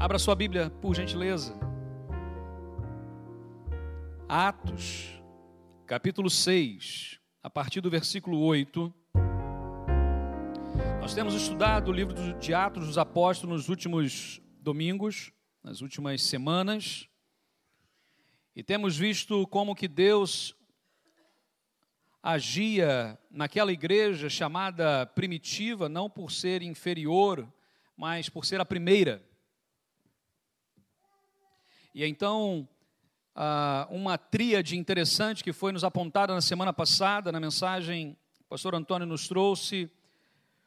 Abra sua Bíblia, por gentileza. Atos, capítulo 6, a partir do versículo 8. Nós temos estudado o livro de Atos dos Apóstolos nos últimos domingos, nas últimas semanas, e temos visto como que Deus agia naquela igreja chamada primitiva, não por ser inferior, mas por ser a primeira. E então, uma tríade interessante que foi nos apontada na semana passada, na mensagem que o pastor Antônio nos trouxe,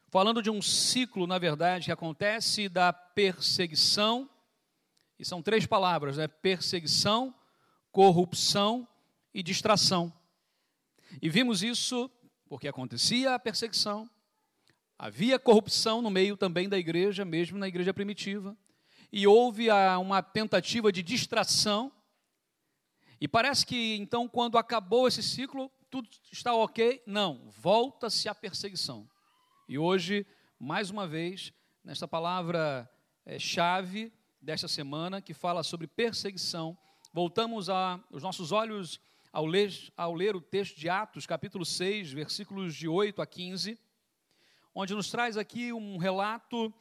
falando de um ciclo, na verdade, que acontece da perseguição, e são três palavras, né? Perseguição, corrupção e distração. E vimos isso porque acontecia a perseguição, havia corrupção no meio também da igreja, mesmo na igreja primitiva, e houve uma tentativa de distração. E parece que então, quando acabou esse ciclo, tudo está ok. Não, volta-se a perseguição. E hoje, mais uma vez, nesta palavra é, chave desta semana, que fala sobre perseguição, voltamos a, os nossos olhos ao ler, ao ler o texto de Atos, capítulo 6, versículos de 8 a 15, onde nos traz aqui um relato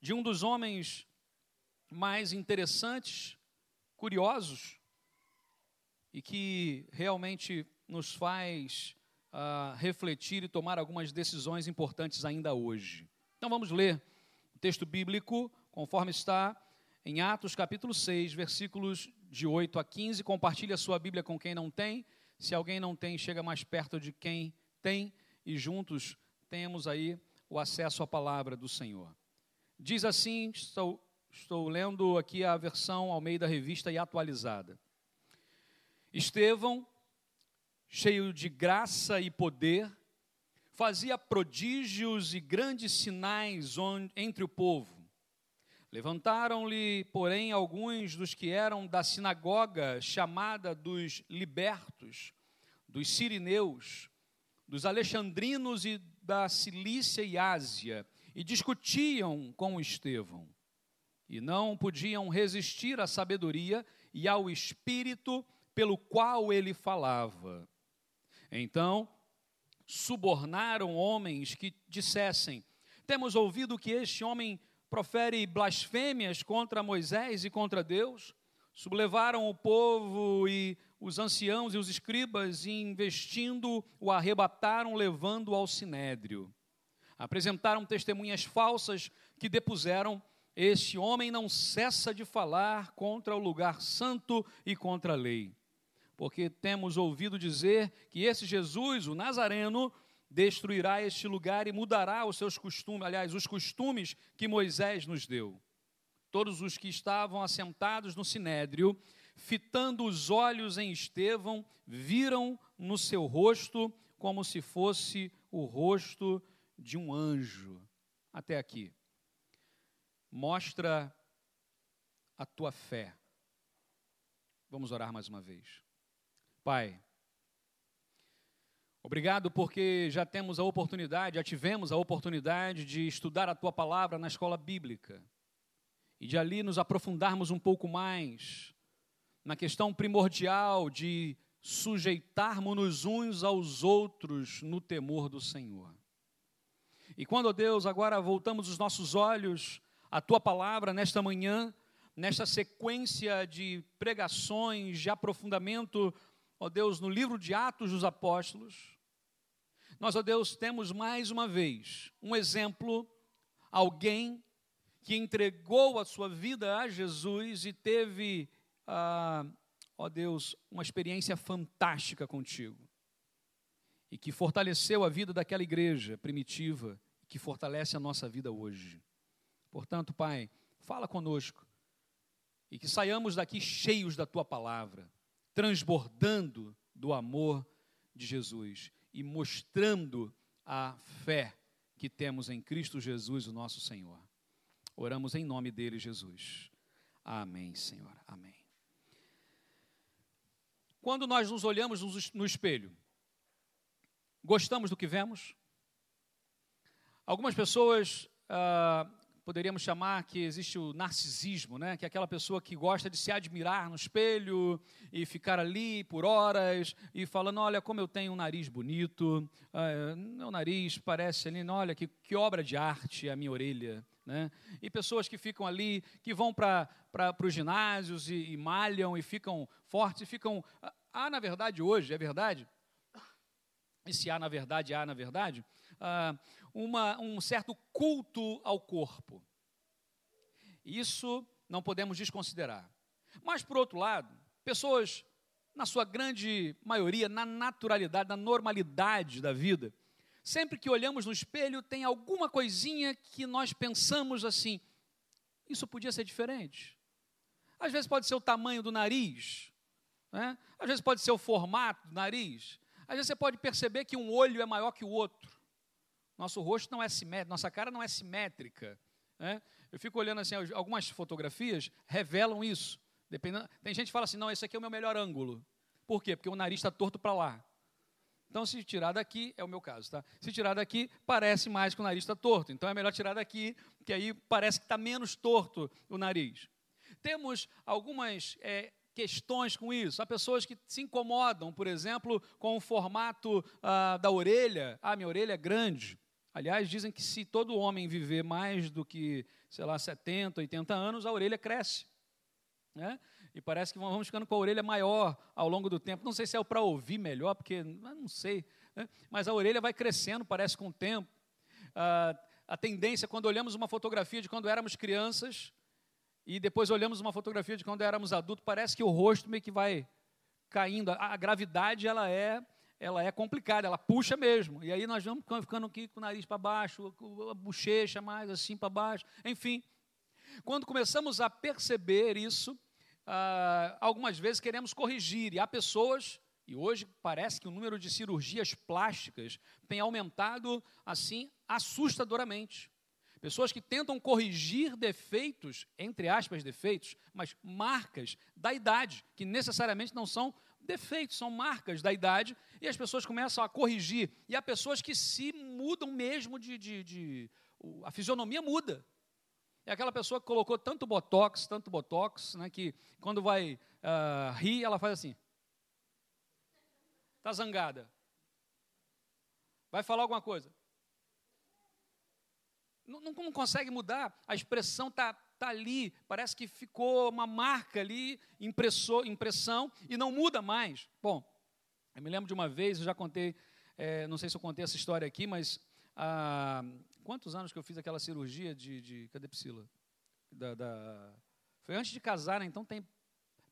de um dos homens mais interessantes, curiosos, e que realmente nos faz uh, refletir e tomar algumas decisões importantes ainda hoje. Então vamos ler o texto bíblico, conforme está em Atos capítulo 6, versículos de 8 a 15. Compartilhe a sua Bíblia com quem não tem. Se alguém não tem, chega mais perto de quem tem e juntos temos aí o acesso à palavra do Senhor. Diz assim, estou, estou lendo aqui a versão ao meio da revista e atualizada. Estevão, cheio de graça e poder, fazia prodígios e grandes sinais entre o povo Levantaram-lhe, porém, alguns dos que eram da sinagoga chamada dos libertos, dos sirineus, dos alexandrinos e da Cilícia e Ásia, e discutiam com Estevão. E não podiam resistir à sabedoria e ao espírito pelo qual ele falava. Então, subornaram homens que dissessem: Temos ouvido que este homem profere blasfêmias contra Moisés e contra Deus, sublevaram o povo e os anciãos e os escribas e investindo o arrebataram levando ao sinédrio. Apresentaram testemunhas falsas que depuseram este homem não cessa de falar contra o lugar santo e contra a lei. Porque temos ouvido dizer que esse Jesus, o Nazareno, destruirá este lugar e mudará os seus costumes, aliás, os costumes que Moisés nos deu. Todos os que estavam assentados no sinédrio, fitando os olhos em Estevão, viram no seu rosto como se fosse o rosto de um anjo. Até aqui. Mostra a tua fé. Vamos orar mais uma vez. Pai, Obrigado porque já temos a oportunidade, já tivemos a oportunidade de estudar a tua palavra na escola bíblica e de ali nos aprofundarmos um pouco mais na questão primordial de sujeitarmos-nos uns aos outros no temor do Senhor. E quando, Deus, agora voltamos os nossos olhos à tua palavra nesta manhã, nesta sequência de pregações, de aprofundamento ó Deus, no livro de Atos dos Apóstolos, nós, ó Deus, temos mais uma vez um exemplo, alguém que entregou a sua vida a Jesus e teve, ah, ó Deus, uma experiência fantástica contigo. E que fortaleceu a vida daquela igreja primitiva, que fortalece a nossa vida hoje. Portanto, Pai, fala conosco e que saiamos daqui cheios da tua palavra transbordando do amor de Jesus e mostrando a fé que temos em Cristo Jesus, o nosso Senhor. Oramos em nome dele, Jesus. Amém, Senhor. Amém. Quando nós nos olhamos no espelho, gostamos do que vemos? Algumas pessoas ah, poderíamos chamar que existe o narcisismo, né? que é aquela pessoa que gosta de se admirar no espelho e ficar ali por horas e falando: olha, como eu tenho um nariz bonito, ah, meu nariz parece ali, olha que, que obra de arte a minha orelha. Né? E pessoas que ficam ali, que vão para os ginásios e, e malham e ficam fortes, e ficam. Há, na verdade, hoje, é verdade, e se há na verdade, há na verdade, ah, uma, um certo culto ao corpo. Isso não podemos desconsiderar. Mas, por outro lado, pessoas, na sua grande maioria, na naturalidade, na normalidade da vida, sempre que olhamos no espelho, tem alguma coisinha que nós pensamos assim: isso podia ser diferente. Às vezes pode ser o tamanho do nariz, né? às vezes pode ser o formato do nariz, às vezes você pode perceber que um olho é maior que o outro. Nosso rosto não é simétrico, nossa cara não é simétrica. Né? Eu fico olhando assim, algumas fotografias revelam isso. Dependendo, tem gente que fala assim, não, esse aqui é o meu melhor ângulo. Por quê? Porque o nariz está torto para lá. Então, se tirar daqui, é o meu caso, tá? Se tirar daqui, parece mais que o nariz está torto. Então, é melhor tirar daqui, que aí parece que está menos torto o nariz. Temos algumas é, questões com isso. Há pessoas que se incomodam, por exemplo, com o formato ah, da orelha. Ah, minha orelha é grande. Aliás, dizem que se todo homem viver mais do que, sei lá, 70, 80 anos, a orelha cresce. Né? E parece que vamos ficando com a orelha maior ao longo do tempo. Não sei se é para ouvir melhor, porque não sei. Né? Mas a orelha vai crescendo, parece com o tempo. Ah, a tendência, quando olhamos uma fotografia de quando éramos crianças, e depois olhamos uma fotografia de quando éramos adultos, parece que o rosto meio que vai caindo. A, a gravidade, ela é ela é complicada, ela puxa mesmo. E aí nós vamos ficando aqui com o nariz para baixo, a bochecha mais assim para baixo, enfim. Quando começamos a perceber isso, ah, algumas vezes queremos corrigir, e há pessoas, e hoje parece que o número de cirurgias plásticas tem aumentado assim assustadoramente. Pessoas que tentam corrigir defeitos, entre aspas, defeitos, mas marcas da idade, que necessariamente não são defeitos, são marcas da idade, e as pessoas começam a corrigir. E há pessoas que se mudam mesmo de. de, de a fisionomia muda. É aquela pessoa que colocou tanto botox, tanto botox, né, que quando vai uh, rir, ela faz assim. Está zangada. Vai falar alguma coisa. Não, não, não consegue mudar, a expressão está está ali, parece que ficou uma marca ali, impressor, impressão, e não muda mais. Bom, eu me lembro de uma vez, eu já contei, é, não sei se eu contei essa história aqui, mas há quantos anos que eu fiz aquela cirurgia de. de cadê Priscila? Da, da, foi antes de casar, né? então tem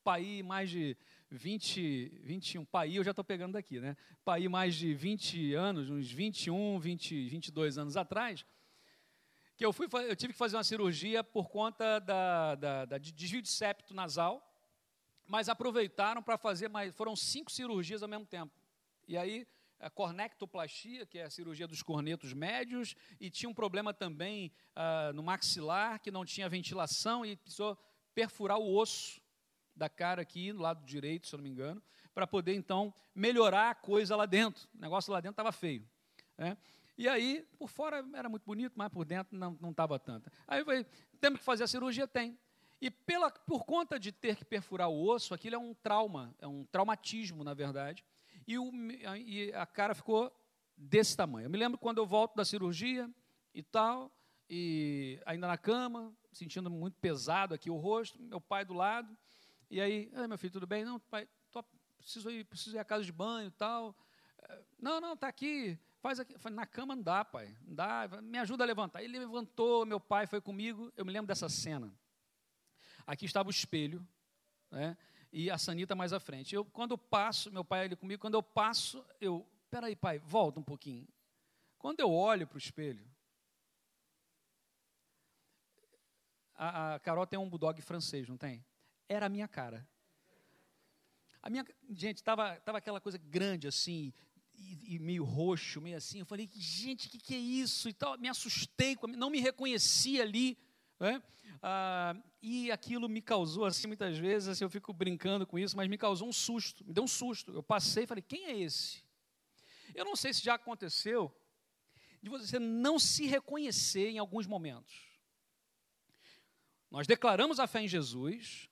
pai mais de 20, 21, pai eu já estou pegando daqui, né? Pai mais de 20 anos, uns 21, 20, 22 anos atrás, que eu, fui, eu tive que fazer uma cirurgia por conta da, da, da de desvio de septo nasal, mas aproveitaram para fazer mais, foram cinco cirurgias ao mesmo tempo. E aí, a cornectoplastia, que é a cirurgia dos cornetos médios, e tinha um problema também ah, no maxilar, que não tinha ventilação e precisou perfurar o osso da cara aqui, no lado direito, se eu não me engano, para poder então melhorar a coisa lá dentro. O negócio lá dentro estava feio. Né? E aí, por fora era muito bonito, mas por dentro não estava tanto. Aí eu temos que fazer a cirurgia? Tem. E pela, por conta de ter que perfurar o osso, aquilo é um trauma, é um traumatismo, na verdade. E, o, e a cara ficou desse tamanho. Eu me lembro quando eu volto da cirurgia e tal, e ainda na cama, sentindo muito pesado aqui o rosto, meu pai do lado. E aí, ah, meu filho, tudo bem? Não, pai, tô, preciso ir, preciso ir à casa de banho e tal. Não, não, está aqui. Faz aqui. Na cama não dá, pai. Não dá. Me ajuda a levantar. Ele levantou, meu pai foi comigo. Eu me lembro dessa cena. Aqui estava o espelho, né? E a Sanita mais à frente. Eu, quando eu passo, meu pai ali comigo, quando eu passo, eu. Peraí, pai, volta um pouquinho. Quando eu olho para o espelho, a, a Carol tem um bulldog francês, não tem? Era a minha cara. A minha, gente, estava tava aquela coisa grande assim, e, e, meio roxo, meio assim. Eu falei, gente, o que, que é isso? E tal, me assustei, não me reconheci ali. Né? Ah, e aquilo me causou, assim, muitas vezes, assim, eu fico brincando com isso, mas me causou um susto, me deu um susto. Eu passei e falei, quem é esse? Eu não sei se já aconteceu de você não se reconhecer em alguns momentos. nós declaramos a fé em Jesus,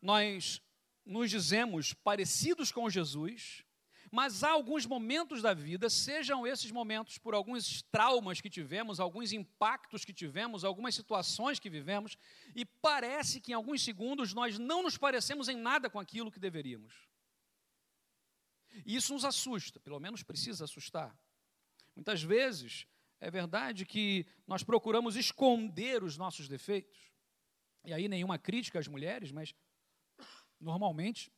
nós nos dizemos parecidos com Jesus, mas há alguns momentos da vida, sejam esses momentos por alguns traumas que tivemos, alguns impactos que tivemos, algumas situações que vivemos, e parece que em alguns segundos nós não nos parecemos em nada com aquilo que deveríamos. E isso nos assusta, pelo menos precisa assustar. Muitas vezes é verdade que nós procuramos esconder os nossos defeitos. E aí nenhuma crítica às mulheres, mas normalmente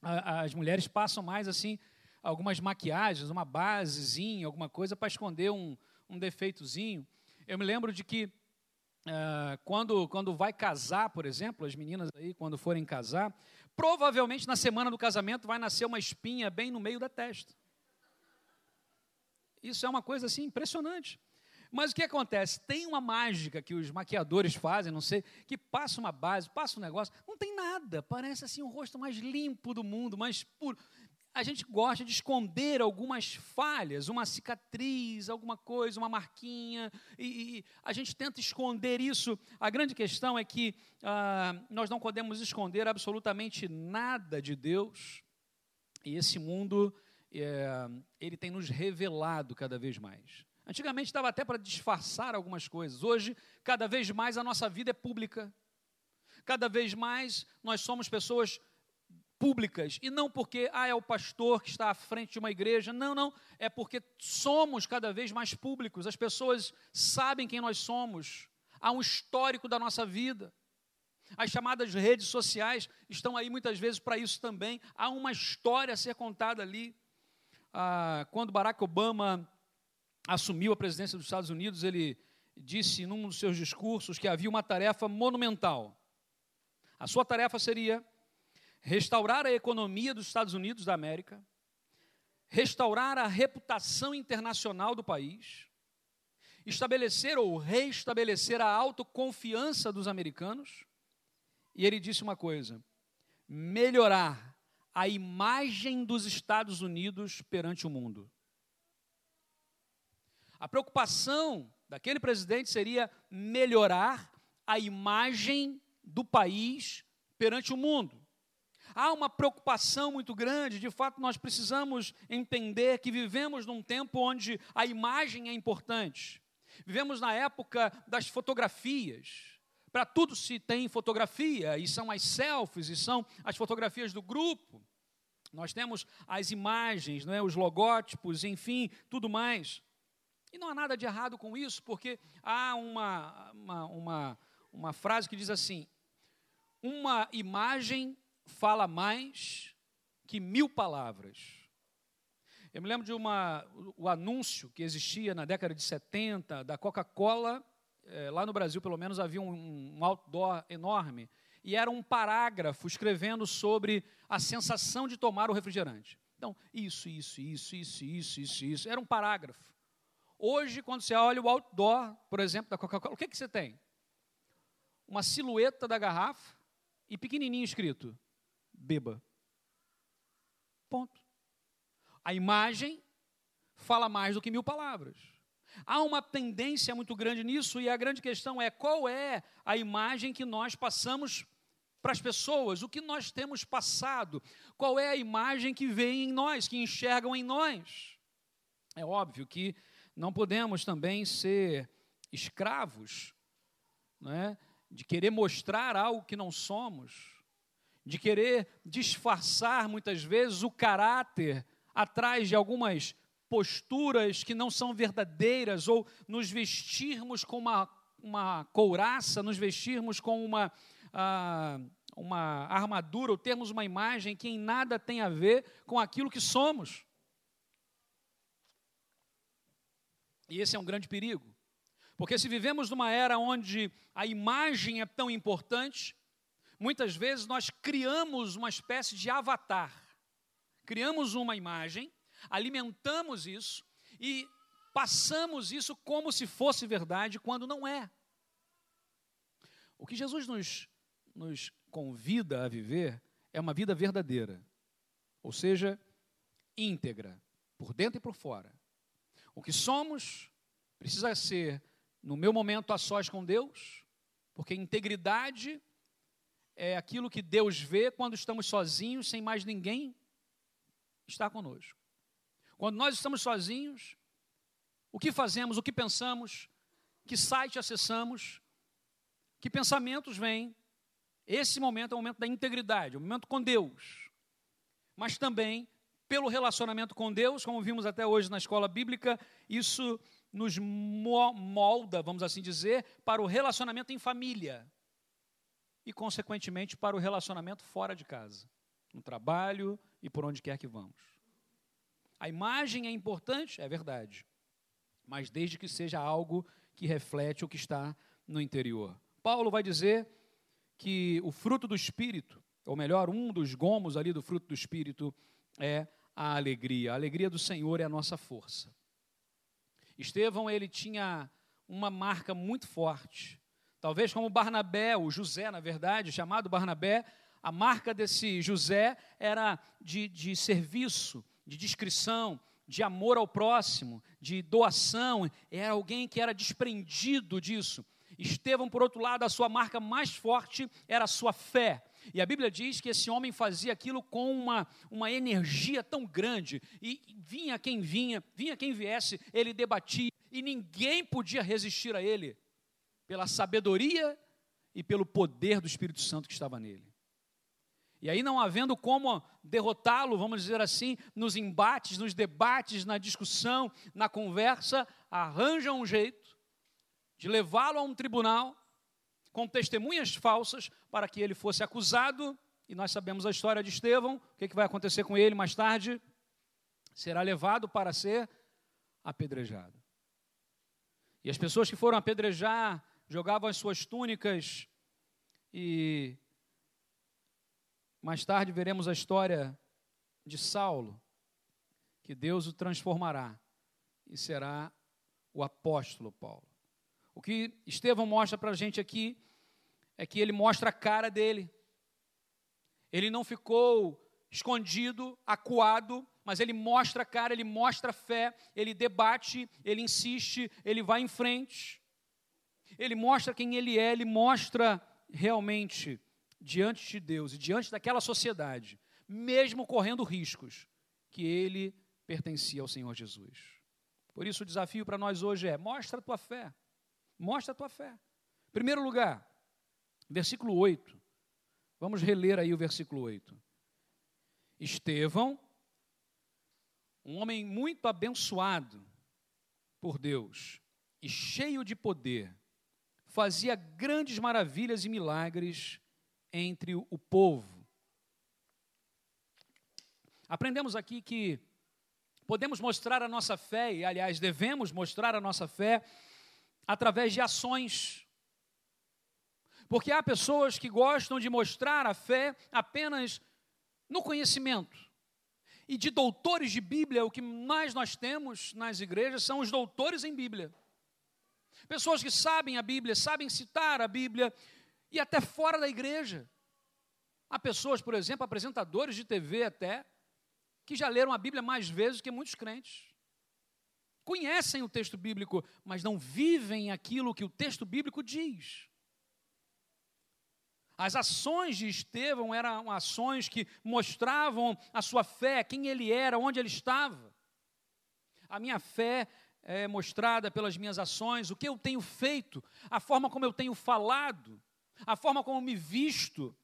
as mulheres passam mais assim algumas maquiagens, uma basezinha, alguma coisa para esconder um, um defeitozinho. Eu me lembro de que uh, quando, quando vai casar, por exemplo, as meninas aí, quando forem casar, provavelmente na semana do casamento vai nascer uma espinha bem no meio da testa. Isso é uma coisa assim impressionante. Mas o que acontece? Tem uma mágica que os maquiadores fazem, não sei, que passa uma base, passa um negócio, não tem nada, parece assim o rosto mais limpo do mundo, mais puro a gente gosta de esconder algumas falhas, uma cicatriz, alguma coisa, uma marquinha, e, e a gente tenta esconder isso. A grande questão é que ah, nós não podemos esconder absolutamente nada de Deus, e esse mundo, é, ele tem nos revelado cada vez mais. Antigamente dava até para disfarçar algumas coisas, hoje, cada vez mais a nossa vida é pública, cada vez mais nós somos pessoas públicas, e não porque ah, é o pastor que está à frente de uma igreja, não, não, é porque somos cada vez mais públicos, as pessoas sabem quem nós somos, há um histórico da nossa vida. As chamadas redes sociais estão aí muitas vezes para isso também, há uma história a ser contada ali. Ah, quando Barack Obama assumiu a presidência dos Estados Unidos, ele disse num dos seus discursos que havia uma tarefa monumental. A sua tarefa seria restaurar a economia dos Estados Unidos da América, restaurar a reputação internacional do país, estabelecer ou reestabelecer a autoconfiança dos americanos. E ele disse uma coisa: melhorar a imagem dos Estados Unidos perante o mundo. A preocupação daquele presidente seria melhorar a imagem do país perante o mundo. Há uma preocupação muito grande, de fato, nós precisamos entender que vivemos num tempo onde a imagem é importante. Vivemos na época das fotografias. Para tudo se tem fotografia, e são as selfies, e são as fotografias do grupo. Nós temos as imagens, não é? os logótipos, enfim, tudo mais. E não há nada de errado com isso, porque há uma, uma, uma, uma frase que diz assim: uma imagem fala mais que mil palavras. Eu me lembro de uma, o anúncio que existia na década de 70 da Coca-Cola, é, lá no Brasil pelo menos havia um, um outdoor enorme, e era um parágrafo escrevendo sobre a sensação de tomar o refrigerante. Então, isso, isso, isso, isso, isso, isso, isso, era um parágrafo. Hoje, quando você olha o outdoor, por exemplo, da Coca-Cola, o que, que você tem? Uma silhueta da garrafa e pequenininho escrito, beba. Ponto. A imagem fala mais do que mil palavras. Há uma tendência muito grande nisso, e a grande questão é qual é a imagem que nós passamos para as pessoas, o que nós temos passado, qual é a imagem que vem em nós, que enxergam em nós. É óbvio que não podemos também ser escravos não é? de querer mostrar algo que não somos de querer disfarçar muitas vezes o caráter atrás de algumas posturas que não são verdadeiras, ou nos vestirmos com uma, uma couraça, nos vestirmos com uma, ah, uma armadura, ou termos uma imagem que em nada tem a ver com aquilo que somos. E esse é um grande perigo. Porque se vivemos numa era onde a imagem é tão importante, Muitas vezes nós criamos uma espécie de avatar, criamos uma imagem, alimentamos isso e passamos isso como se fosse verdade, quando não é. O que Jesus nos, nos convida a viver é uma vida verdadeira, ou seja, íntegra, por dentro e por fora. O que somos precisa ser, no meu momento a sós com Deus, Porque integridade é aquilo que Deus vê quando estamos sozinhos, sem mais ninguém estar conosco. Quando nós estamos sozinhos, o que fazemos, o que pensamos, que site acessamos, que pensamentos vêm. Esse momento é o momento da integridade, o momento com Deus. Mas também, pelo relacionamento com Deus, como vimos até hoje na escola bíblica, isso nos molda, vamos assim dizer, para o relacionamento em família e, consequentemente, para o relacionamento fora de casa, no trabalho e por onde quer que vamos. A imagem é importante, é verdade, mas desde que seja algo que reflete o que está no interior. Paulo vai dizer que o fruto do Espírito, ou melhor, um dos gomos ali do fruto do Espírito, é a alegria. A alegria do Senhor é a nossa força. Estevão, ele tinha uma marca muito forte. Talvez como Barnabé, o José, na verdade, chamado Barnabé, a marca desse José era de, de serviço, de discrição, de amor ao próximo, de doação, era alguém que era desprendido disso. Estevão, por outro lado, a sua marca mais forte era a sua fé. E a Bíblia diz que esse homem fazia aquilo com uma, uma energia tão grande, e vinha quem vinha, vinha quem viesse, ele debatia, e ninguém podia resistir a ele, pela sabedoria e pelo poder do Espírito Santo que estava nele. E aí, não havendo como derrotá-lo, vamos dizer assim, nos embates, nos debates, na discussão, na conversa, arranja um jeito de levá-lo a um tribunal com testemunhas falsas para que ele fosse acusado. E nós sabemos a história de Estevão, o que, que vai acontecer com ele mais tarde? Será levado para ser apedrejado. E as pessoas que foram apedrejar jogavam as suas túnicas e mais tarde veremos a história de Saulo, que Deus o transformará e será o apóstolo Paulo. O que Estevão mostra para a gente aqui é que ele mostra a cara dele. Ele não ficou escondido, acuado, mas ele mostra a cara, ele mostra a fé, ele debate, ele insiste, ele vai em frente. Ele mostra quem ele é, ele mostra realmente diante de Deus e diante daquela sociedade, mesmo correndo riscos, que ele pertencia ao Senhor Jesus. Por isso o desafio para nós hoje é: mostra a tua fé. Mostra a tua fé. Primeiro lugar, versículo 8. Vamos reler aí o versículo 8. Estevão, um homem muito abençoado por Deus e cheio de poder, fazia grandes maravilhas e milagres entre o povo. Aprendemos aqui que podemos mostrar a nossa fé, e aliás, devemos mostrar a nossa fé através de ações. Porque há pessoas que gostam de mostrar a fé apenas no conhecimento. E de doutores de Bíblia, o que mais nós temos nas igrejas são os doutores em Bíblia. Pessoas que sabem a Bíblia, sabem citar a Bíblia, e até fora da igreja. Há pessoas, por exemplo, apresentadores de TV até, que já leram a Bíblia mais vezes que muitos crentes. Conhecem o texto bíblico, mas não vivem aquilo que o texto bíblico diz. As ações de Estevão eram ações que mostravam a sua fé, quem ele era, onde ele estava. A minha fé é mostrada pelas minhas ações, o que eu tenho feito, a forma como eu tenho falado, a forma como me visto,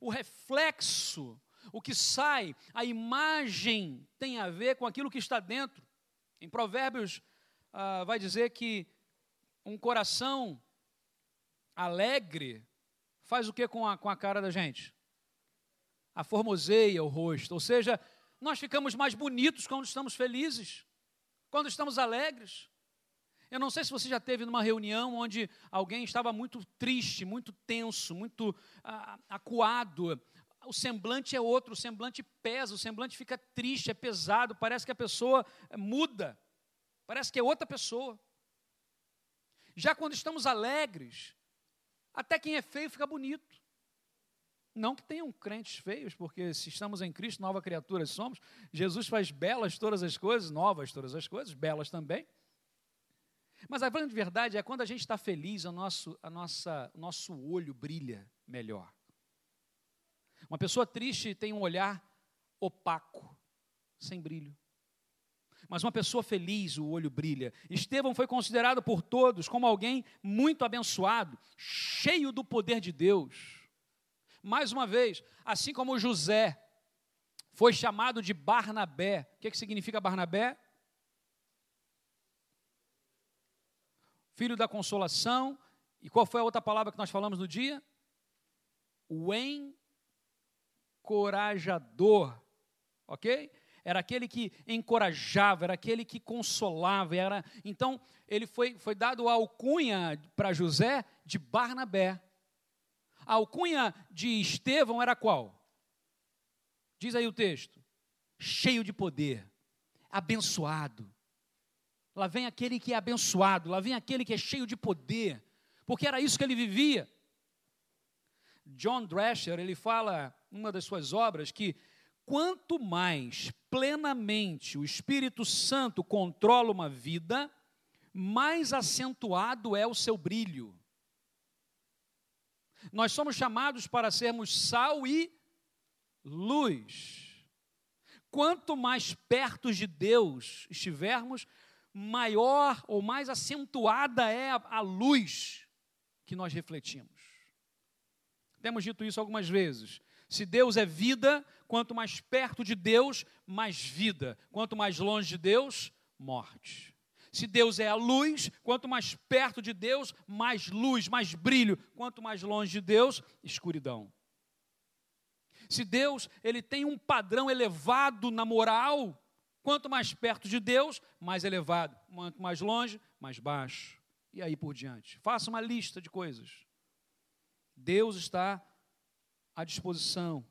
o reflexo, o que sai, a imagem tem a ver com aquilo que está dentro. Em Provérbios ah, vai dizer que um coração alegre faz o que com a, com a cara da gente? A formoseia o rosto, ou seja, nós ficamos mais bonitos quando estamos felizes, quando estamos alegres. Eu não sei se você já teve numa reunião onde alguém estava muito triste, muito tenso, muito ah, acuado. O semblante é outro, o semblante pesa, o semblante fica triste, é pesado, parece que a pessoa muda, parece que é outra pessoa. Já quando estamos alegres, até quem é feio fica bonito. Não que tenham crentes feios, porque se estamos em Cristo, nova criatura somos. Jesus faz belas todas as coisas, novas todas as coisas, belas também. Mas a grande verdade é quando a gente está feliz, o nosso, a nossa, o nosso olho brilha melhor. Uma pessoa triste tem um olhar opaco, sem brilho. Mas uma pessoa feliz, o olho brilha. Estevão foi considerado por todos como alguém muito abençoado, cheio do poder de Deus. Mais uma vez, assim como José foi chamado de Barnabé. O que, que significa Barnabé? Filho da consolação. E qual foi a outra palavra que nós falamos no dia? O encorajador. Ok? Era aquele que encorajava, era aquele que consolava. Era... Então, ele foi, foi dado a alcunha para José de Barnabé. A alcunha de Estevão era qual? Diz aí o texto: cheio de poder, abençoado. Lá vem aquele que é abençoado, lá vem aquele que é cheio de poder, porque era isso que ele vivia. John Drescher, ele fala, numa das suas obras, que quanto mais plenamente o Espírito Santo controla uma vida, mais acentuado é o seu brilho. Nós somos chamados para sermos sal e luz. Quanto mais perto de Deus estivermos, maior ou mais acentuada é a, luz que nós refletimos. Temos dito isso algumas vezes. Se Deus é vida, quanto mais perto de Deus, mais vida. Quanto mais longe de Deus, morte. Se Deus é a luz, quanto mais perto de Deus, mais luz, mais brilho. Quanto mais longe de Deus, escuridão. Se Deus ele tem um padrão elevado na moral, quanto mais perto de Deus, mais elevado. Quanto mais longe, mais baixo. E aí por diante. Faça uma lista de coisas. Deus está à disposição,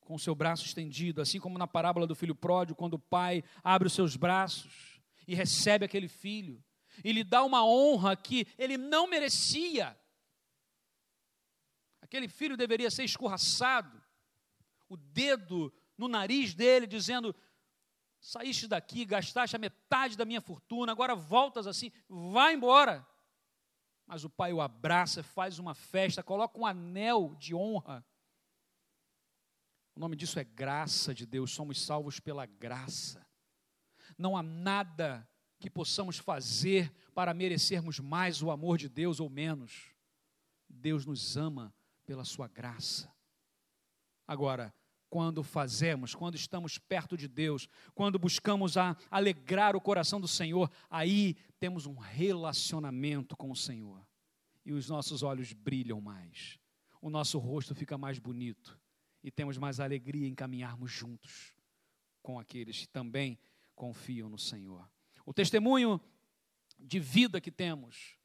com o seu braço estendido, assim como na parábola do filho pródigo, quando o pai abre os seus braços e recebe aquele filho e lhe dá uma honra que ele não merecia. Aquele filho deveria ser escorraçado, o dedo no nariz dele, dizendo: Saíste daqui, gastaste a metade da minha fortuna, agora voltas assim, vai embora. Mas o pai o abraça, faz uma festa, coloca um anel de honra. O nome disso é graça de Deus, somos salvos pela graça. Não há nada que possamos fazer para merecermos mais o amor de Deus ou menos. Deus nos ama pela sua graça. Agora, quando fazemos, quando estamos perto de Deus, quando buscamos a alegrar o coração do Senhor, aí temos um relacionamento com o Senhor. E os nossos olhos brilham mais. O nosso rosto fica mais bonito e temos mais alegria em caminharmos juntos com aqueles que também confiam no Senhor. O testemunho de vida que temos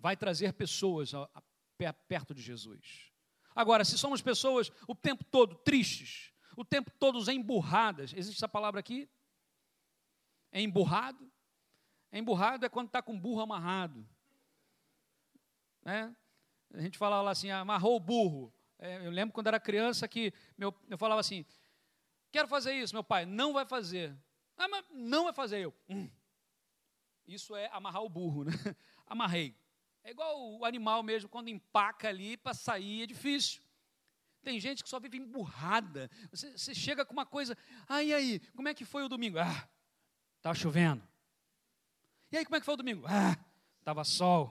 vai trazer pessoas perto de Jesus. Agora, se somos pessoas o tempo todo tristes, o tempo todo emburradas, existe essa palavra aqui? É emburrado? É emburrado é quando está com burro amarrado. Né? A gente falava lá assim, amarrou o burro. É, eu lembro quando era criança que meu, eu falava assim, quero fazer isso, meu pai, não vai fazer. Ah, mas não vai fazer eu. Hum. Isso é amarrar o burro, né? Amarrei. É igual o animal mesmo, quando empaca ali para sair é difícil. Tem gente que só vive emburrada. Você, você chega com uma coisa, e aí, como é que foi o domingo? Ah, estava chovendo. E aí, como é que foi o domingo? Ah, estava sol.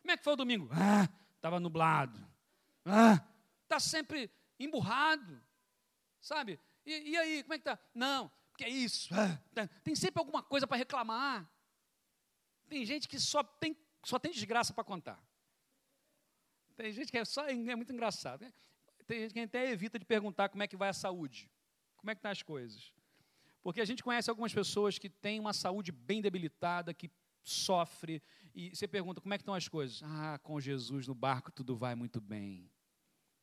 Como é que foi o domingo? Ah, estava nublado. Ah, está sempre emburrado. Sabe? E, e, aí, como é que está? Não, porque é isso. Ah, tá. Tem sempre alguma coisa para reclamar. Tem gente que só tem só tem desgraça para contar. Tem gente que é só é muito engraçado. Né? Tem gente que até evita de perguntar como é que vai a saúde, como é que estão tá as coisas. Porque a gente conhece algumas pessoas que têm uma saúde bem debilitada, que sofre, e você pergunta como é que estão as coisas. Ah, com Jesus no barco tudo vai muito bem.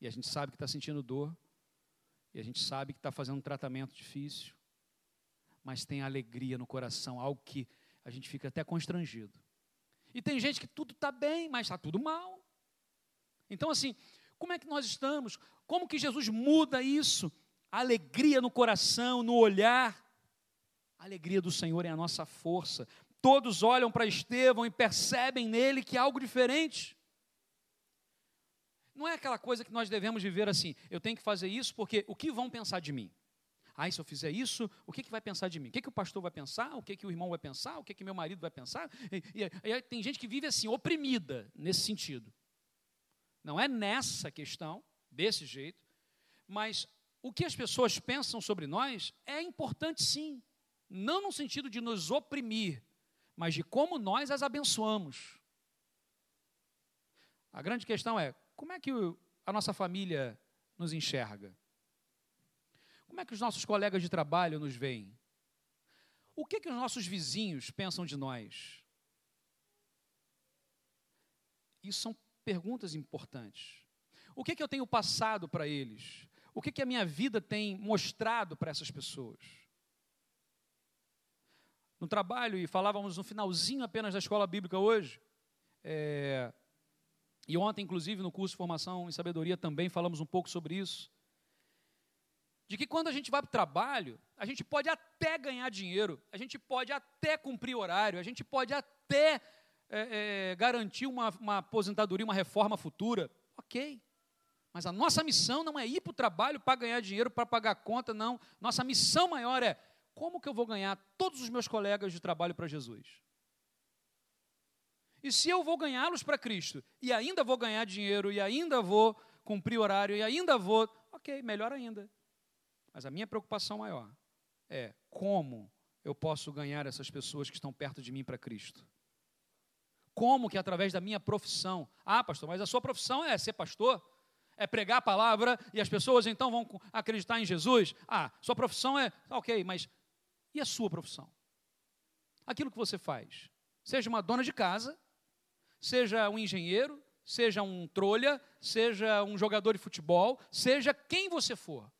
E a gente sabe que está sentindo dor, e a gente sabe que está fazendo um tratamento difícil, mas tem alegria no coração, algo que a gente fica até constrangido. E tem gente que tudo está bem, mas está tudo mal. Então, assim, como é que nós estamos? Como que Jesus muda isso? Alegria no coração, no olhar. A alegria do Senhor é a nossa força. todos olham para Estevão e percebem nele que há algo diferente. Não é aquela coisa que nós devemos viver assim, eu tenho que fazer isso porque o que vão pensar de mim? Ah, se eu fizer isso, o que, que vai pensar de mim? O que, que o pastor vai pensar? O que, que o irmão vai pensar? O que, que meu marido vai pensar? E, e, e tem gente que vive assim, oprimida nesse sentido. Não é nessa questão, desse jeito, mas o que as pessoas pensam sobre nós é importante sim, não no sentido de nos oprimir, mas de como nós as abençoamos. A grande questão é: como é que a nossa família nos enxerga? Como é que os nossos colegas de trabalho nos veem? O que, que os nossos vizinhos pensam de nós? Isso são perguntas importantes. O que, que eu tenho passado para eles? O que, que a minha vida tem mostrado para essas pessoas? No trabalho, e falávamos no finalzinho apenas da escola bíblica hoje, é, e ontem, inclusive, no curso de formação em sabedoria também falamos um pouco sobre isso. De que quando a gente vai para o trabalho, a gente pode até ganhar dinheiro, a gente pode até cumprir horário, a gente pode até é, é, garantir uma, uma aposentadoria, uma reforma futura. Ok. Mas a nossa missão não é ir para o trabalho para ganhar dinheiro, para pagar conta, não. Nossa missão maior é como que eu vou ganhar todos os meus colegas de trabalho para Jesus? E se eu vou ganhá-los para Cristo, e ainda vou ganhar dinheiro, e ainda vou cumprir horário, e ainda vou. Ok, melhor ainda. Mas a minha preocupação maior é como eu posso ganhar essas pessoas que estão perto de mim para Cristo. Como que através da minha profissão? Ah, pastor, mas a sua profissão é ser pastor? é pregar a palavra e as pessoas então vão acreditar em Jesus. Ah, sua profissão é. Ok, mas e a sua profissão? Aquilo que você faz. Seja uma dona de casa, seja um engenheiro, seja um trolha, seja um jogador de futebol, seja quem você for.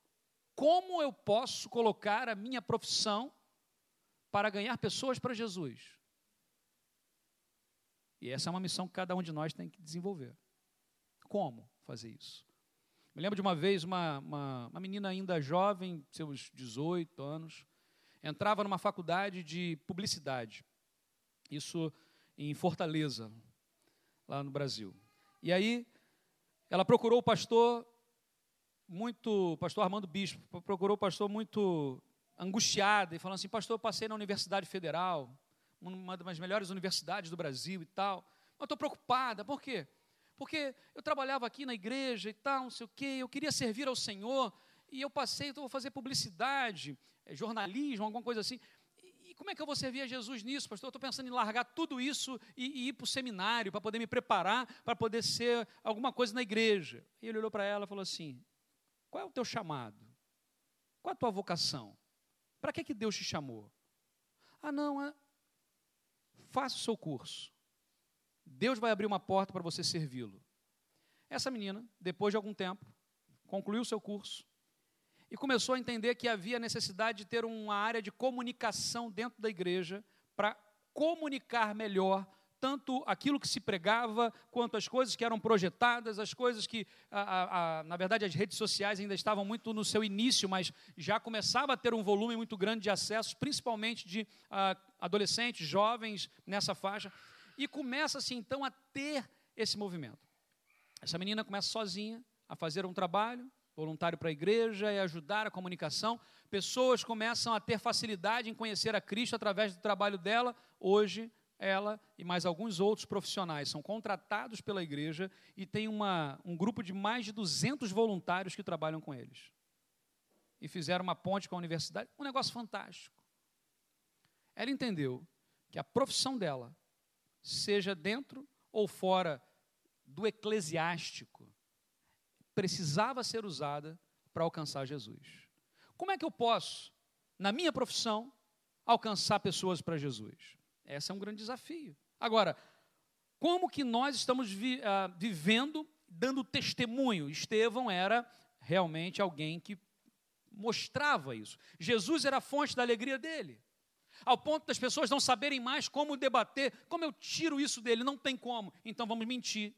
Como eu posso colocar a minha profissão para ganhar pessoas para Jesus? E essa é uma missão que cada um de nós tem que desenvolver. Como fazer isso? Me lembro de uma vez uma, uma, uma menina ainda jovem, seus 18 anos, entrava numa faculdade de publicidade. Isso em Fortaleza, lá no Brasil. E aí ela procurou o pastor muito, pastor Armando Bispo, procurou o pastor muito angustiada e falando assim: "Pastor, eu passei na Universidade Federal, uma das melhores universidades do Brasil e tal, mas estou preocupada, por quê? porque eu trabalhava aqui na igreja e tal, não sei o quê, eu queria servir ao Senhor, e eu passei, então vou fazer publicidade, é, jornalismo, alguma coisa assim. E, e, como é que eu vou servir a Jesus nisso, pastor? Eu estou pensando em largar tudo isso e, e ir para o seminário, para poder me preparar, para poder ser alguma coisa na igreja. E ele olhou para ela e falou assim: qual é o teu chamado? Qual a tua vocação? Para que, que Deus te chamou? Ah, não, é... faça o seu curso. Deus vai abrir uma porta para você servi-lo. Essa menina, depois de algum tempo, concluiu o seu curso e começou a entender que havia necessidade de ter uma área de comunicação dentro da igreja para comunicar melhor tanto aquilo que se pregava, quanto as coisas que eram projetadas, as coisas que, a, a, a, na verdade, as redes sociais ainda estavam muito no seu início, mas já começava a ter um volume muito grande de acessos, principalmente de adolescentes, jovens nessa faixa e começa-se então a ter esse movimento. Essa menina começa sozinha a fazer um trabalho voluntário para a igreja e ajudar a comunicação. Pessoas começam a ter facilidade em conhecer a Cristo através do trabalho dela. Hoje, ela e mais alguns outros profissionais são contratados pela igreja e tem uma, um grupo de mais de 200 voluntários que trabalham com eles. E fizeram uma ponte com a universidade, um negócio fantástico. Ela entendeu que a profissão dela seja dentro ou fora do eclesiástico, precisava ser usada para alcançar Jesus. Como é que eu posso, na minha profissão, alcançar pessoas para Jesus? Esse é um grande desafio. Agora, como que nós estamos vi, uh, vivendo, dando testemunho? Estevão era realmente alguém que mostrava isso. Jesus era a fonte da alegria dele ao ponto das pessoas não saberem mais como debater, como eu tiro isso dele? Não tem como. Então vamos mentir.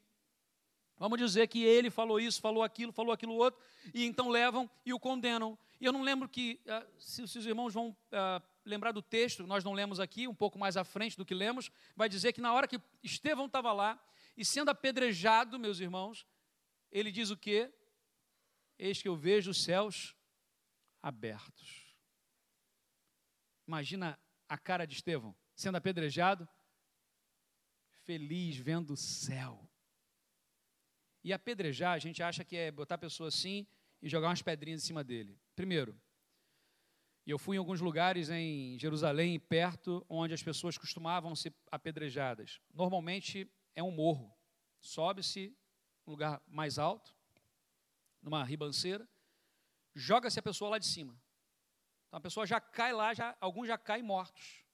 Vamos dizer que ele falou isso, falou aquilo, falou aquilo outro, e então levam e o condenam. E eu não lembro que, uh, se, os irmãos vão uh, lembrar do texto, nós não lemos aqui, um pouco mais à frente do que lemos, vai dizer que na hora que Estevão estava lá, e sendo apedrejado, meus irmãos, ele diz o quê? Eis que eu vejo os céus abertos. Imagina a cara de Estevão sendo apedrejado, feliz vendo o céu. E apedrejar, a gente acha que é botar a pessoa assim e jogar umas pedrinhas em cima dele. Primeiro, eu fui em alguns lugares em Jerusalém, perto, onde as pessoas costumavam ser apedrejadas. Normalmente é um morro. Sobe-se um lugar mais alto, numa ribanceira, joga-se a pessoa lá de cima. Então a pessoa já cai lá, já, alguns já caem mortos.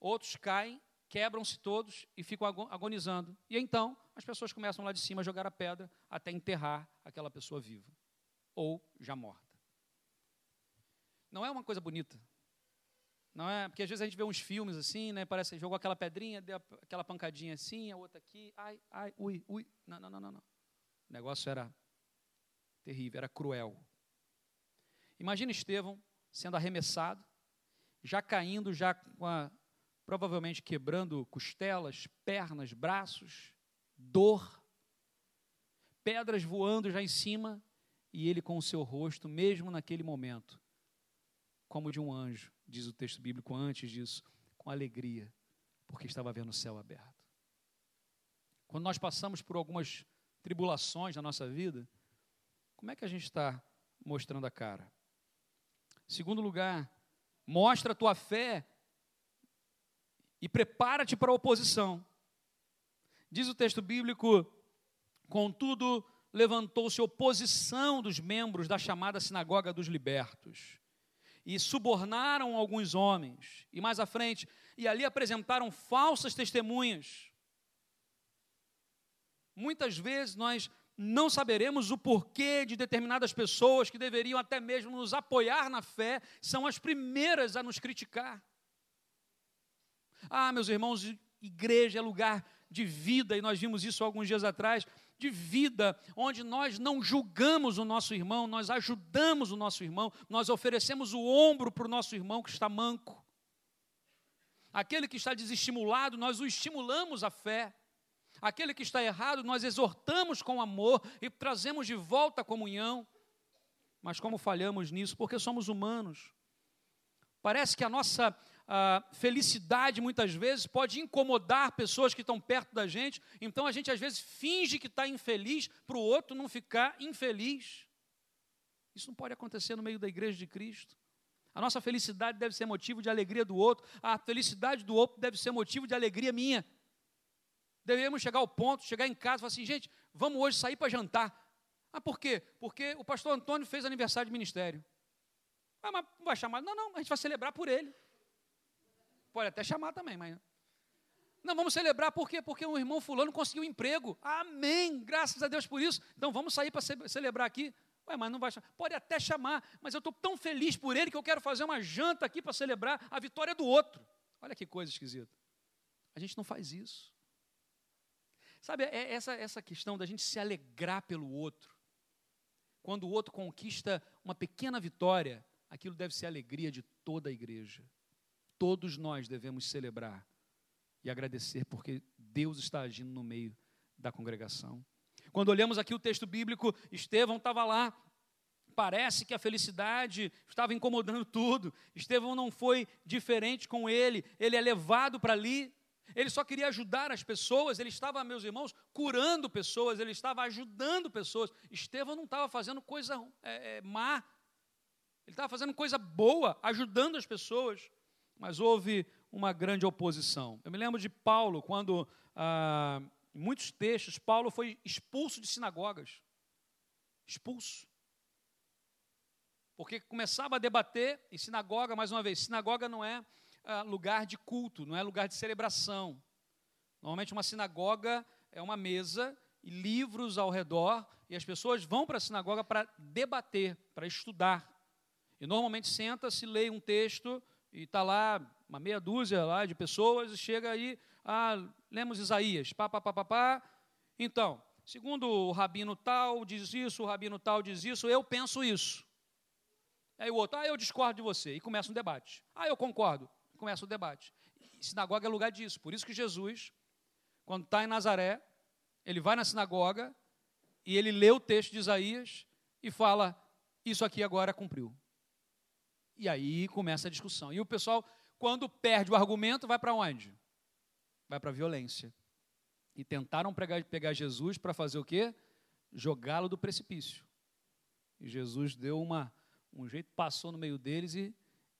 Outros caem, quebram-se todos e ficam agonizando. E então as pessoas começam lá de cima a jogar a pedra até enterrar aquela pessoa viva ou já morta. Não é uma coisa bonita. Não é, porque às vezes a gente vê uns filmes assim, né? Parece que jogou aquela pedrinha, deu aquela pancadinha assim, a outra aqui, ai, ai, ui, ui. Não, não, não, não, não. O negócio era terrível, era cruel. Imagina Estevão sendo arremessado, já caindo, já com a, provavelmente quebrando costelas, pernas, braços, dor, pedras voando já em cima, e ele com o seu rosto, mesmo naquele momento, como de um anjo, diz o texto bíblico antes disso, com alegria, porque estava vendo o céu aberto. Quando nós passamos por algumas tribulações na nossa vida, como é que a gente está mostrando a cara? Segundo lugar, mostra a tua fé e prepara-te para a oposição. Diz o texto bíblico, contudo, levantou-se oposição dos membros da chamada sinagoga dos libertos e subornaram alguns homens. E mais à frente, e ali apresentaram falsas testemunhas. Muitas vezes nós não saberemos o porquê de determinadas pessoas que deveriam até mesmo nos apoiar na fé, são as primeiras a nos criticar. Ah, meus irmãos, igreja é lugar de vida, e nós vimos isso alguns dias atrás de vida, onde nós não julgamos o nosso irmão, nós ajudamos o nosso irmão, nós oferecemos o ombro para o nosso irmão que está manco. Aquele que está desestimulado, nós o estimulamos à fé. Aquele que está errado, nós exortamos com amor e trazemos de volta a comunhão. Mas como falhamos nisso? Porque somos humanos. Parece que a nossa a felicidade muitas vezes pode incomodar pessoas que estão perto da gente, então a gente às vezes finge que está infeliz para o outro não ficar infeliz. Isso não pode acontecer no meio da igreja de Cristo. A nossa felicidade deve ser motivo de alegria do outro, a felicidade do outro deve ser motivo de alegria minha. Devemos chegar ao ponto, chegar em casa e falar assim, gente, vamos hoje sair para jantar. Ah, por quê? Porque o pastor Antônio fez aniversário de ministério. Ah, mas não vai chamar? Não, não, a gente vai celebrar por ele. Pode até chamar também, mas. Não, vamos celebrar por quê? Porque o irmão fulano conseguiu um emprego. Amém! Graças a Deus por isso. Então vamos sair para celebrar aqui. Ué, mas não vai chamar. Pode até chamar, mas eu estou tão feliz por ele que eu quero fazer uma janta aqui para celebrar a vitória do outro. Olha que coisa esquisita. A gente não faz isso. Sabe, é essa, essa questão da gente se alegrar pelo outro. Quando o outro conquista uma pequena vitória, aquilo deve ser a alegria de toda a igreja todos nós devemos celebrar e agradecer porque Deus está agindo no meio da congregação. Quando olhamos aqui o texto bíblico, Estevão estava lá, parece que a felicidade estava incomodando tudo. Estevão não foi diferente com ele, ele é levado para ali. Ele só queria ajudar as pessoas, ele estava, meus irmãos, curando pessoas, ele estava ajudando pessoas. Estevão não estava fazendo coisa é, é, má, ele estava fazendo coisa boa, ajudando as pessoas mas houve uma grande oposição. Eu me lembro de Paulo, quando, ah, em muitos textos, Paulo foi expulso de sinagogas. Expulso. Porque começava a debater, e sinagoga, mais uma vez, sinagoga não é ah, lugar de culto, não é lugar de celebração. Normalmente, uma sinagoga é uma mesa e livros ao redor, e as pessoas vão para a sinagoga para debater, para estudar. E normalmente senta-se, lê um texto e está lá uma meia dúzia lá de pessoas, e chega aí, ah, lemos Isaías, pá, pá, pá, pá, pá. Então, segundo o rabino tal diz isso, o rabino tal diz isso, eu penso isso. Aí o outro, ah, eu discordo de você. E começa um debate. Ah, eu concordo. Começa o debate. E sinagoga é lugar disso. Por isso que Jesus, quando está em Nazaré, ele vai na sinagoga e ele lê o texto de Isaías e fala: Isso aqui agora cumpriu. E aí começa a discussão. E o pessoal, quando perde o argumento, vai para onde? Vai para a violência. E tentaram pegar, Jesus para fazer o quê? Jogá-lo do precipício. E Jesus deu uma, um jeito, passou no meio deles e,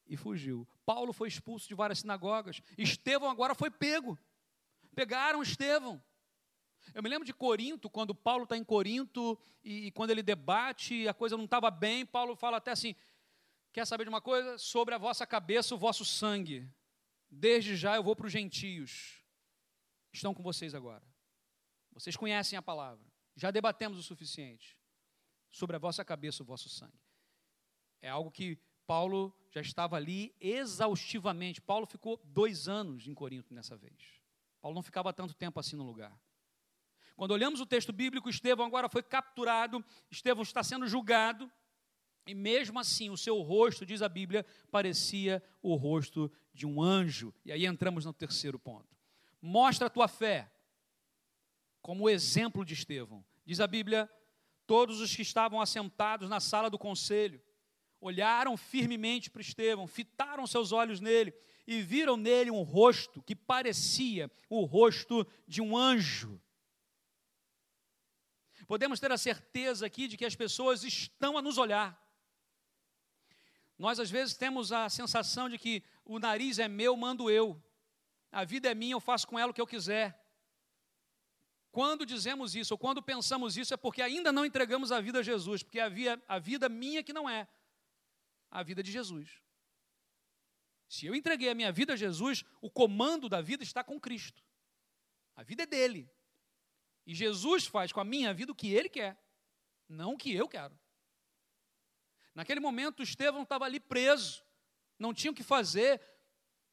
e fugiu. Paulo foi expulso de várias sinagogas. Estevão agora foi pego. Pegaram Estevão. Eu me lembro de Corinto, quando Paulo está em Corinto e, e, quando ele debate, a coisa não estava bem. Paulo fala até assim: Quer saber de uma coisa? Sobre a vossa cabeça, o vosso sangue. Desde já eu vou para os gentios. Estão com vocês agora. Vocês conhecem a palavra. Já debatemos o suficiente sobre a vossa cabeça, o vosso sangue. É algo que Paulo já estava ali exaustivamente. Paulo ficou dois anos em Corinto nessa vez. Paulo não ficava tanto tempo assim no lugar. Quando olhamos o texto bíblico, Estevão agora foi capturado, Estevão está sendo julgado, e mesmo assim o seu rosto, diz a Bíblia, parecia o rosto de um anjo. E aí entramos no terceiro ponto. Mostra a tua fé, como exemplo de Estevão. Diz a Bíblia: todos os que estavam assentados na sala do conselho olharam firmemente para Estevão, fitaram seus olhos nele e viram nele um rosto que parecia o rosto de um anjo. Podemos ter a certeza aqui de que as pessoas estão a nos olhar. Nós, às vezes, temos a sensação de que o nariz é meu, mando eu. A vida é minha, eu faço com ela o que eu quiser. Quando dizemos isso, ou quando pensamos isso, é porque ainda não entregamos a vida a Jesus, porque havia a vida minha que não é a vida de Jesus. Se eu entreguei a minha vida a Jesus, o comando da vida está com Cristo. A vida é dele. E Jesus faz com a minha vida o que ele quer, não o que eu quero. Naquele momento, Estevão estava ali preso, não tinha o que fazer.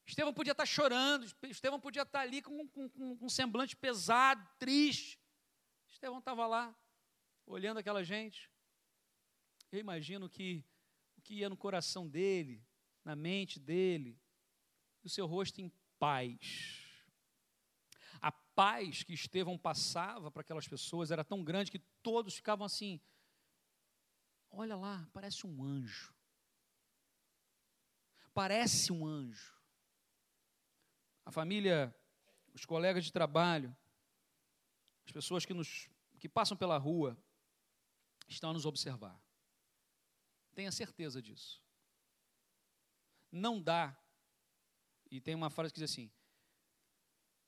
Estevão podia estar chorando, Estevão podia estar ali com, com, com um semblante pesado, triste. Estevão estava lá, olhando aquela gente. Eu imagino que o que ia no coração dele, na mente dele, o seu rosto em paz paz que Estevão passava para aquelas pessoas era tão grande que todos ficavam assim: olha lá, parece um anjo. Parece um anjo. A família, os colegas de trabalho, as pessoas que, nos, que passam pela rua, estão a nos observar. Tenha certeza disso. Não dá. E tem uma frase que diz assim: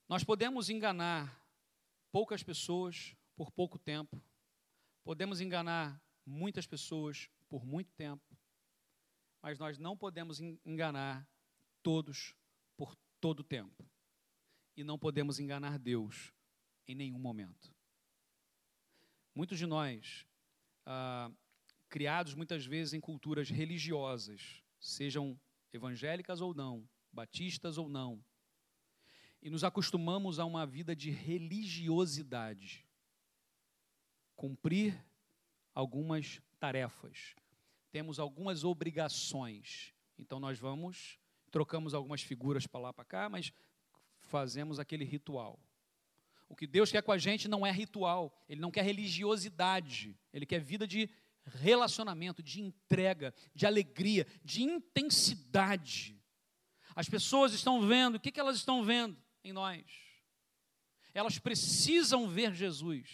nós podemos enganar poucas pessoas por pouco tempo, podemos enganar muitas pessoas por muito tempo, mas nós não podemos enganar todos por todo tempo. E não podemos enganar Deus em nenhum momento. Muitos de nós, ah, criados muitas vezes em culturas religiosas, sejam evangélicas ou não, batistas ou não, e nos acostumamos a uma vida de religiosidade. Cumprir algumas tarefas. Temos algumas obrigações. Então nós vamos, trocamos algumas figuras para lá para cá, mas fazemos aquele ritual. O que Deus quer com a gente não é ritual, Ele não quer religiosidade, Ele quer vida de relacionamento, de entrega, de alegria, de intensidade. As pessoas estão vendo, o que, que elas estão vendo? em nós. Elas precisam ver Jesus.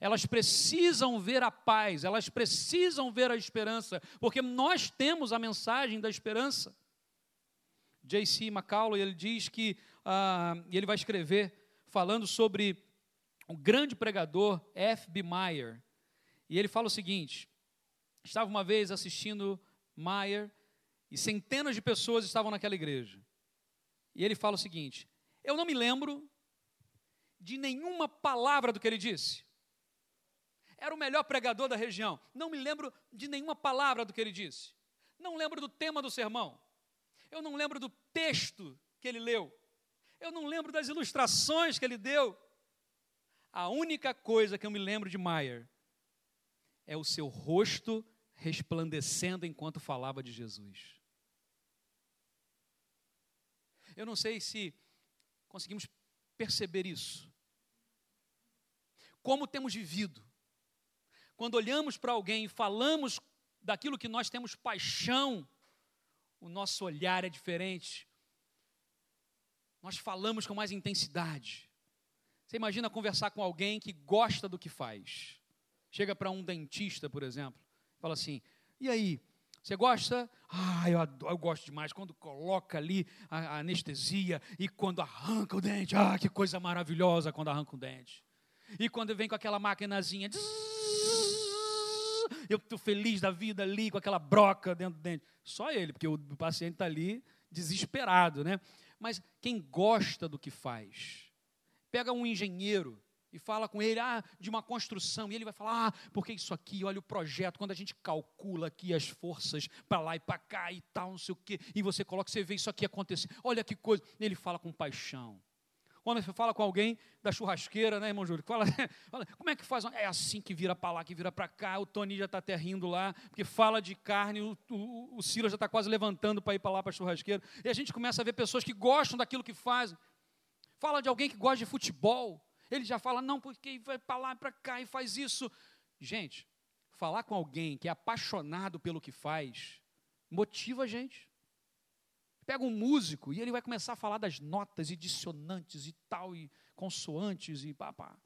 Elas precisam ver a paz, elas precisam ver a esperança, porque nós temos a mensagem da esperança. J.C. McCallum, ele diz que, uh, ele vai escrever, falando sobre o grande pregador F.B. Meyer, e ele fala o seguinte: estava uma vez assistindo Meyer, e centenas de pessoas estavam naquela igreja. E ele fala o seguinte: eu não me lembro de nenhuma palavra do que ele disse. Era o melhor pregador da região. Não me lembro de nenhuma palavra do que ele disse. Não lembro do tema do sermão. Eu não lembro do texto que ele leu. Eu não lembro das ilustrações que ele deu. A única coisa que eu me lembro de Maier é o seu rosto resplandecendo enquanto falava de Jesus. Eu não sei se conseguimos perceber isso. Como temos vivido. Quando olhamos para alguém e falamos daquilo que nós temos paixão, o nosso olhar é diferente. Nós falamos com mais intensidade. Você imagina conversar com alguém que gosta do que faz. Chega para um dentista, por exemplo, fala assim: e aí, você gosta? Ah, eu, adoro, eu gosto demais quando coloca ali a, a, anestesia e quando arranca o dente. Ah, que coisa maravilhosa quando arranca o dente. E quando vem com aquela maquinazinha, eu estou feliz da vida ali com aquela broca dentro do dente. Só ele, porque o paciente está ali desesperado, né? Mas quem gosta do que faz, pega um engenheiro e fala com ele ah, de uma construção, e ele vai falar, ah, porque isso aqui, olha o projeto, quando a gente calcula aqui as forças para lá e para cá e tal, não sei o quê, e você coloca, você vê isso aqui acontecer, olha que coisa, ele fala com paixão. Quando você fala com alguém da churrasqueira, né, irmão Júlio? Fala, fala, como é que faz? É assim que vira para lá, que vira para cá. O Tony já está até rindo lá, porque fala de carne, o, o, o Silas já está quase levantando para ir para lá para a churrasqueira. E a gente começa a ver pessoas que gostam daquilo que fazem. Fala de alguém que gosta de futebol. Ele já fala, não, porque vai para lá para cá e faz isso. Gente, falar com alguém que é apaixonado pelo que faz, motiva a gente. Pega um músico e ele vai começar a falar das notas e dissonantes e tal, e consoantes e papá.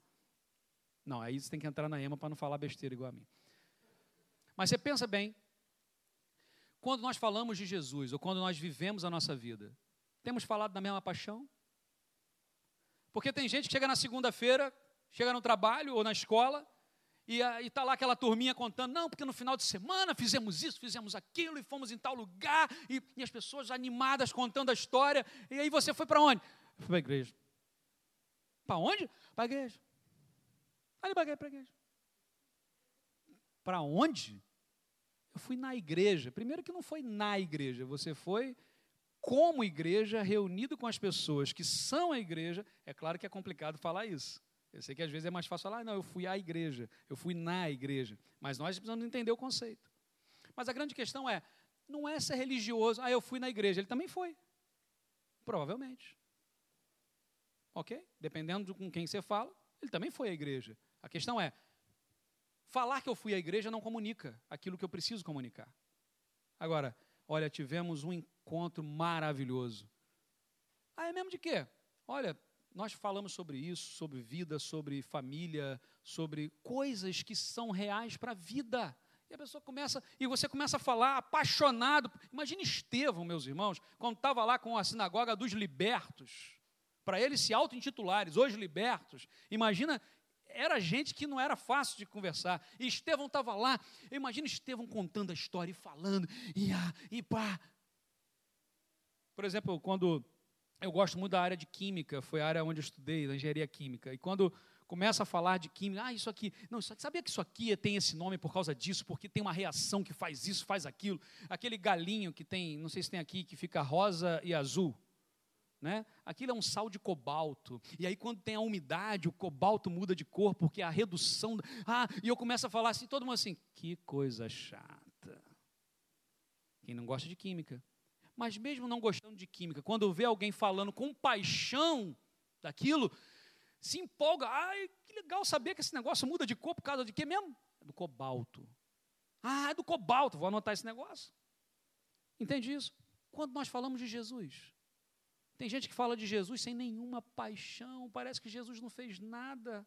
Não, aí você tem que entrar na EMA para não falar besteira igual a mim. Mas você pensa bem, quando nós falamos de Jesus, ou quando nós vivemos a nossa vida, temos falado da mesma paixão? Porque tem gente que chega na segunda-feira, chega no trabalho ou na escola, e está lá aquela turminha contando, não, porque no final de semana fizemos isso, fizemos aquilo, e fomos em tal lugar, e, e as pessoas animadas contando a história, e aí você foi para onde? Fui para a igreja. Para onde? Para a igreja. Ali para a igreja. Para onde? Eu fui na igreja. Primeiro que não foi na igreja, você foi como igreja, reunido com as pessoas que são a igreja, é claro que é complicado falar isso. Eu sei que às vezes é mais fácil falar, ah, não, eu fui à igreja, eu fui na igreja. Mas nós precisamos entender o conceito. Mas a grande questão é, não é ser religioso, ah, eu fui na igreja. Ele também foi. Provavelmente. Ok? Dependendo de com quem você fala, ele também foi à igreja. A questão é, falar que eu fui à igreja não comunica aquilo que eu preciso comunicar. Agora, olha, tivemos um encontro maravilhoso. Ah, é mesmo de quê? Olha, nós falamos sobre isso, sobre vida, sobre família, sobre coisas que são reais para a vida. E a pessoa começa, e você começa a falar apaixonado. Imagine Estevão, meus irmãos, quando estava lá com a sinagoga dos libertos, para eles se auto-intitulares, hoje libertos. Imagina, era gente que não era fácil de conversar. E Estevão estava lá, imagina Estevão contando a história e falando, e, ah, e pá, por exemplo, quando eu gosto muito da área de química, foi a área onde eu estudei, da engenharia química, e quando começa a falar de química, ah, isso aqui, não, sabia que isso aqui tem esse nome por causa disso, porque tem uma reação que faz isso, faz aquilo. Aquele galinho que tem, não sei se tem aqui, que fica rosa e azul, né? Aquilo é um sal de cobalto. E aí, quando tem a umidade, o cobalto muda de cor, porque a redução. Ah, e eu começo a falar assim, todo mundo assim, que coisa chata. Quem não gosta de química mas mesmo não gostando de química, quando vê alguém falando com paixão daquilo, se empolga. Ai, que legal saber que esse negócio muda de cor por causa de quê mesmo? É do cobalto. Ah, é do cobalto, vou anotar esse negócio. Entende isso? Quando nós falamos de Jesus, tem gente que fala de Jesus sem nenhuma paixão, parece que Jesus não fez nada.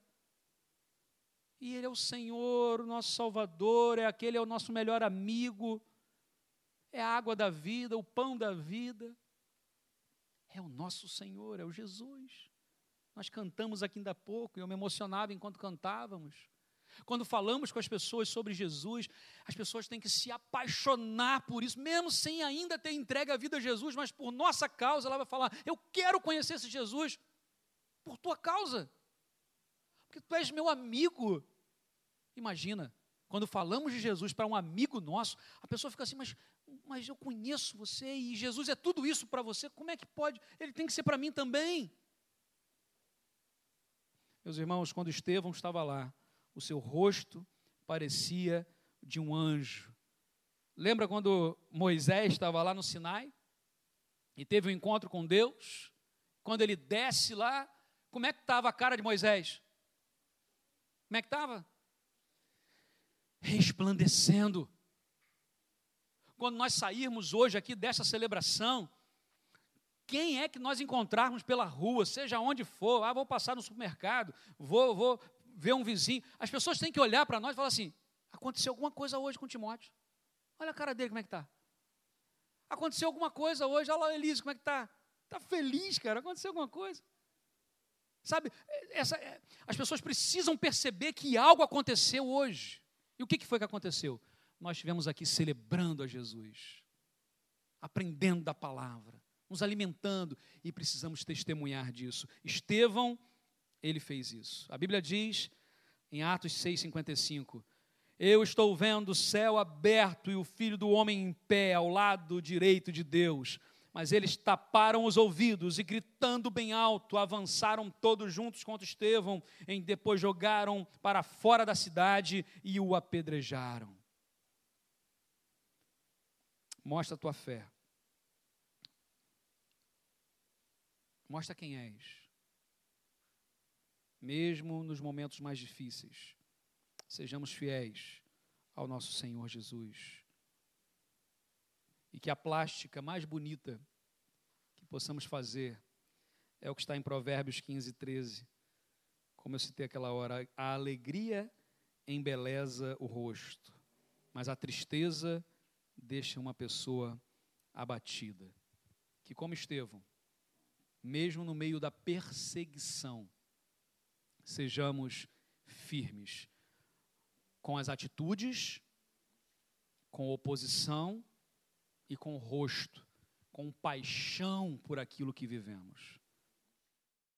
E Ele é o Senhor, o nosso Salvador, é aquele, é o nosso melhor amigo é a água da vida, o pão da vida. É o nosso Senhor, é o Jesus. Nós cantamos aqui ainda há pouco e eu me emocionava enquanto cantávamos. Quando falamos com as pessoas sobre Jesus, as pessoas têm que se apaixonar por isso, mesmo sem ainda ter entregue a vida a Jesus, mas por nossa causa, ela vai falar: Eu quero conhecer esse Jesus por tua causa, porque tu és meu amigo. Imagina, quando falamos de Jesus para um amigo nosso, a pessoa fica assim: Mas mas eu conheço você e Jesus é tudo isso para você, como é que pode? Ele tem que ser para mim também. Meus irmãos, quando Estevão estava lá, o seu rosto parecia de um anjo, Lembra quando Moisés estava lá no Sinai e teve um encontro com Deus? Quando ele desce lá, como é que estava a cara de Moisés? Como é que estava? Resplandecendo. Quando nós sairmos hoje aqui dessa celebração, quem é que nós encontrarmos pela rua, seja onde for, ah, vou passar no supermercado, vou, vou ver um vizinho, as pessoas têm que olhar para nós e falar assim: aconteceu alguma coisa hoje com Timóteo. Olha a cara dele, como é que está. Aconteceu alguma coisa hoje, olha lá Elise, como é que está. Está feliz, cara, aconteceu alguma coisa. Sabe, essa, é, as pessoas precisam perceber que algo aconteceu hoje. E o que, que foi que aconteceu? Nós estivemos aqui celebrando a Jesus, aprendendo da palavra, nos alimentando e precisamos testemunhar disso. Estevão, ele fez isso. A Bíblia diz em Atos 6,55: Eu estou vendo o céu aberto e o filho do homem em pé ao lado direito de Deus. Mas eles taparam os ouvidos e, gritando bem alto, avançaram todos juntos contra Estevão, e depois jogaram para fora da cidade e o apedrejaram. Mostra a tua fé. Mostra quem és. Mesmo nos momentos mais difíceis, sejamos fiéis ao nosso Senhor Jesus. E que a plástica mais bonita que possamos fazer é o que está em Provérbios 15, 13. Como eu citei aquela hora, a alegria embeleza o rosto, mas a tristeza deixa uma pessoa abatida. Que, como Estevão, mesmo no meio da perseguição, sejamos firmes com as atitudes, com oposição e com rosto, com paixão por aquilo que vivemos.